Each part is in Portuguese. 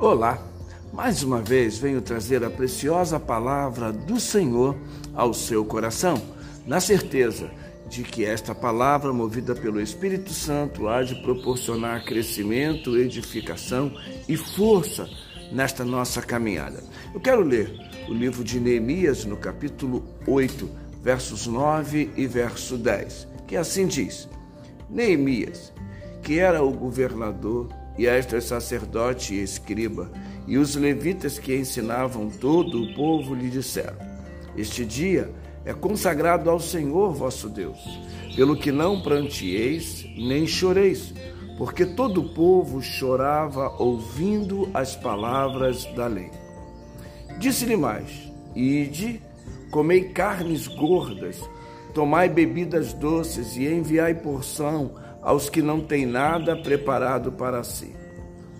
Olá, mais uma vez venho trazer a preciosa palavra do Senhor ao seu coração, na certeza de que esta palavra, movida pelo Espírito Santo, há de proporcionar crescimento, edificação e força nesta nossa caminhada. Eu quero ler o livro de Neemias, no capítulo 8, versos 9 e verso 10, que assim diz: Neemias, que era o governador e Esdras sacerdote e escriba, e os levitas que ensinavam todo o povo lhe disseram: Este dia é consagrado ao Senhor vosso Deus, pelo que não prantieis nem choreis, porque todo o povo chorava ouvindo as palavras da lei. Disse-lhe mais: Ide, comei carnes gordas, tomai bebidas doces e enviai porção aos que não têm nada preparado para si,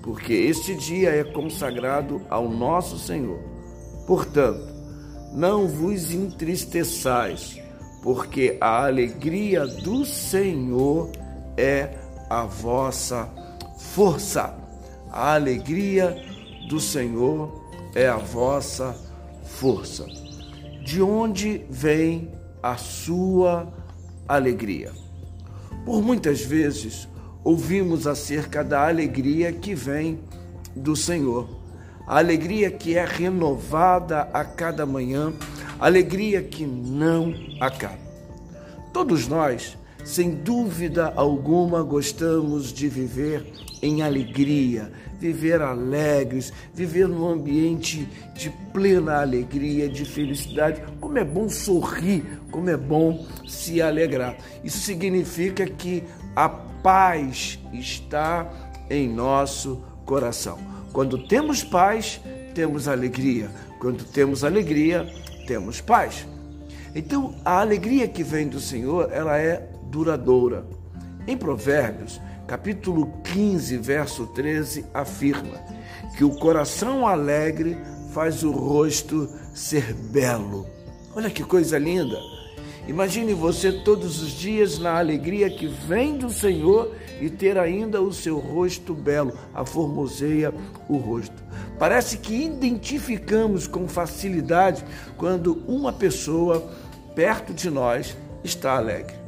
porque este dia é consagrado ao nosso Senhor. Portanto, não vos entristeçais, porque a alegria do Senhor é a vossa força. A alegria do Senhor é a vossa força. De onde vem a sua alegria? Por muitas vezes ouvimos acerca da alegria que vem do Senhor, a alegria que é renovada a cada manhã, alegria que não acaba. Todos nós, sem dúvida alguma, gostamos de viver em alegria, viver alegres, viver num ambiente de plena alegria, de felicidade. Como é bom sorrir, como é bom se alegrar. Isso significa que a paz está em nosso coração. Quando temos paz, temos alegria. Quando temos alegria, temos paz. Então, a alegria que vem do Senhor, ela é duradoura. Em Provérbios, capítulo 15, verso 13, afirma que o coração alegre faz o rosto ser belo. Olha que coisa linda! Imagine você todos os dias na alegria que vem do Senhor e ter ainda o seu rosto belo, a formoseia o rosto. Parece que identificamos com facilidade quando uma pessoa perto de nós está alegre.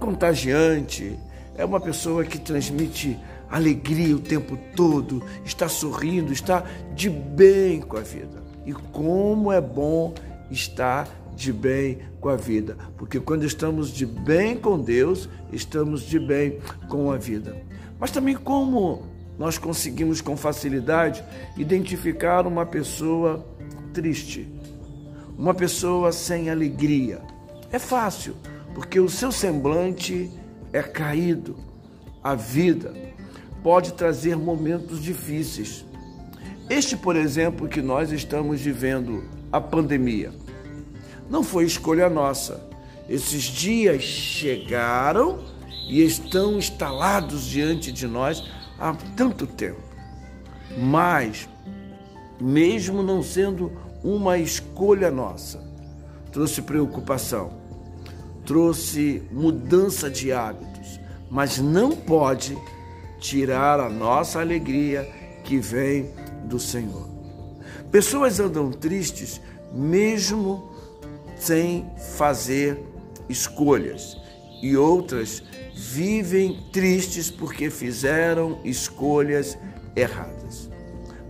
Contagiante, é uma pessoa que transmite alegria o tempo todo, está sorrindo, está de bem com a vida. E como é bom estar de bem com a vida, porque quando estamos de bem com Deus, estamos de bem com a vida. Mas também como nós conseguimos com facilidade identificar uma pessoa triste, uma pessoa sem alegria. É fácil, porque o seu semblante é caído. A vida pode trazer momentos difíceis. Este, por exemplo, que nós estamos vivendo, a pandemia, não foi escolha nossa. Esses dias chegaram e estão instalados diante de nós há tanto tempo. Mas, mesmo não sendo uma escolha nossa, trouxe preocupação, trouxe mudança de hábitos, mas não pode tirar a nossa alegria que vem do Senhor. Pessoas andam tristes mesmo sem fazer escolhas, e outras vivem tristes porque fizeram escolhas erradas.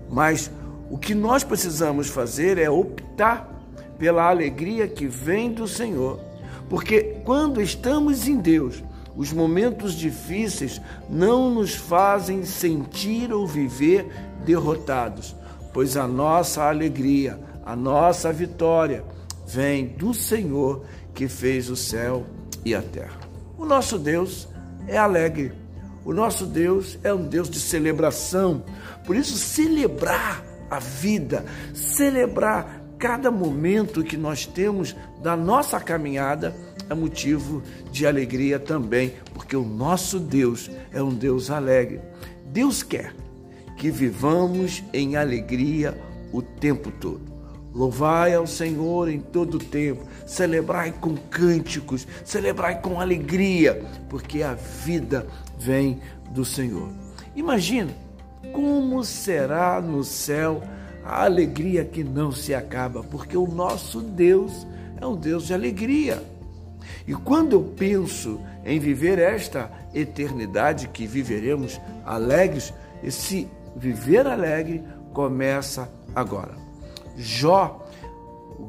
Mas o que nós precisamos fazer é optar pela alegria que vem do Senhor, porque quando estamos em Deus, os momentos difíceis não nos fazem sentir ou viver derrotados, pois a nossa alegria, a nossa vitória vem do Senhor que fez o céu e a terra. O nosso Deus é alegre. O nosso Deus é um Deus de celebração. Por isso, celebrar a vida, celebrar cada momento que nós temos da nossa caminhada é motivo de alegria também, porque o nosso Deus é um Deus alegre. Deus quer que vivamos em alegria o tempo todo. Louvai ao Senhor em todo o tempo, celebrai com cânticos, celebrai com alegria, porque a vida vem do Senhor. Imagina como será no céu a alegria que não se acaba, porque o nosso Deus é um Deus de alegria. E quando eu penso em viver esta eternidade que viveremos alegres, esse viver alegre começa agora. Jó,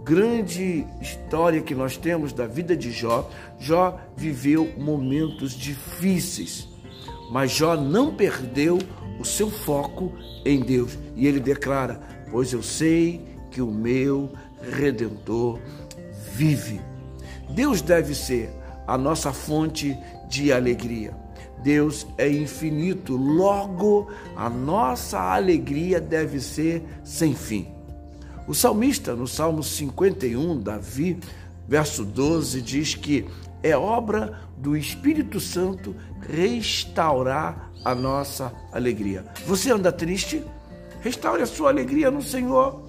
grande história que nós temos da vida de Jó, Jó viveu momentos difíceis, mas Jó não perdeu o seu foco em Deus. E ele declara: Pois eu sei que o meu redentor vive. Deus deve ser a nossa fonte de alegria. Deus é infinito, logo a nossa alegria deve ser sem fim. O salmista, no Salmo 51, Davi, verso 12, diz que é obra do Espírito Santo restaurar a nossa alegria. Você anda triste? Restaure a sua alegria no Senhor,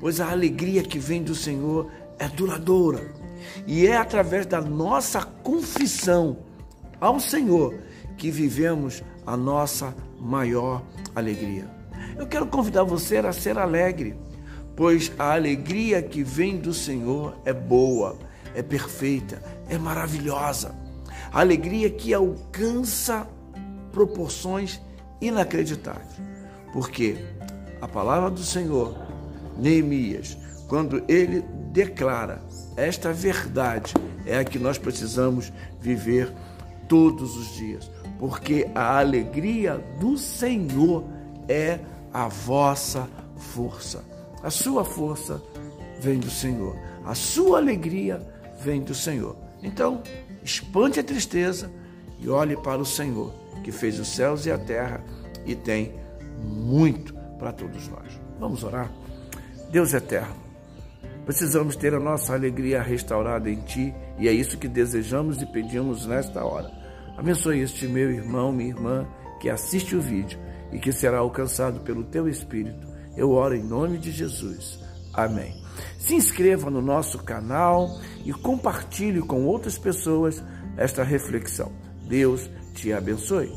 pois a alegria que vem do Senhor é duradoura. E é através da nossa confissão ao Senhor que vivemos a nossa maior alegria. Eu quero convidar você a ser alegre, pois a alegria que vem do Senhor é boa, é perfeita, é maravilhosa. A alegria que alcança proporções inacreditáveis. Porque a palavra do Senhor, Neemias, quando ele declara esta verdade, é a que nós precisamos viver todos os dias, porque a alegria do Senhor é a vossa força. A sua força vem do Senhor, a sua alegria vem do Senhor. Então, espante a tristeza e olhe para o Senhor, que fez os céus e a terra e tem muito para todos nós. Vamos orar? Deus eterno, precisamos ter a nossa alegria restaurada em Ti e é isso que desejamos e pedimos nesta hora. Abençoe este meu irmão, minha irmã que assiste o vídeo e que será alcançado pelo Teu Espírito. Eu oro em nome de Jesus. Amém. Se inscreva no nosso canal e compartilhe com outras pessoas esta reflexão. Deus te abençoe.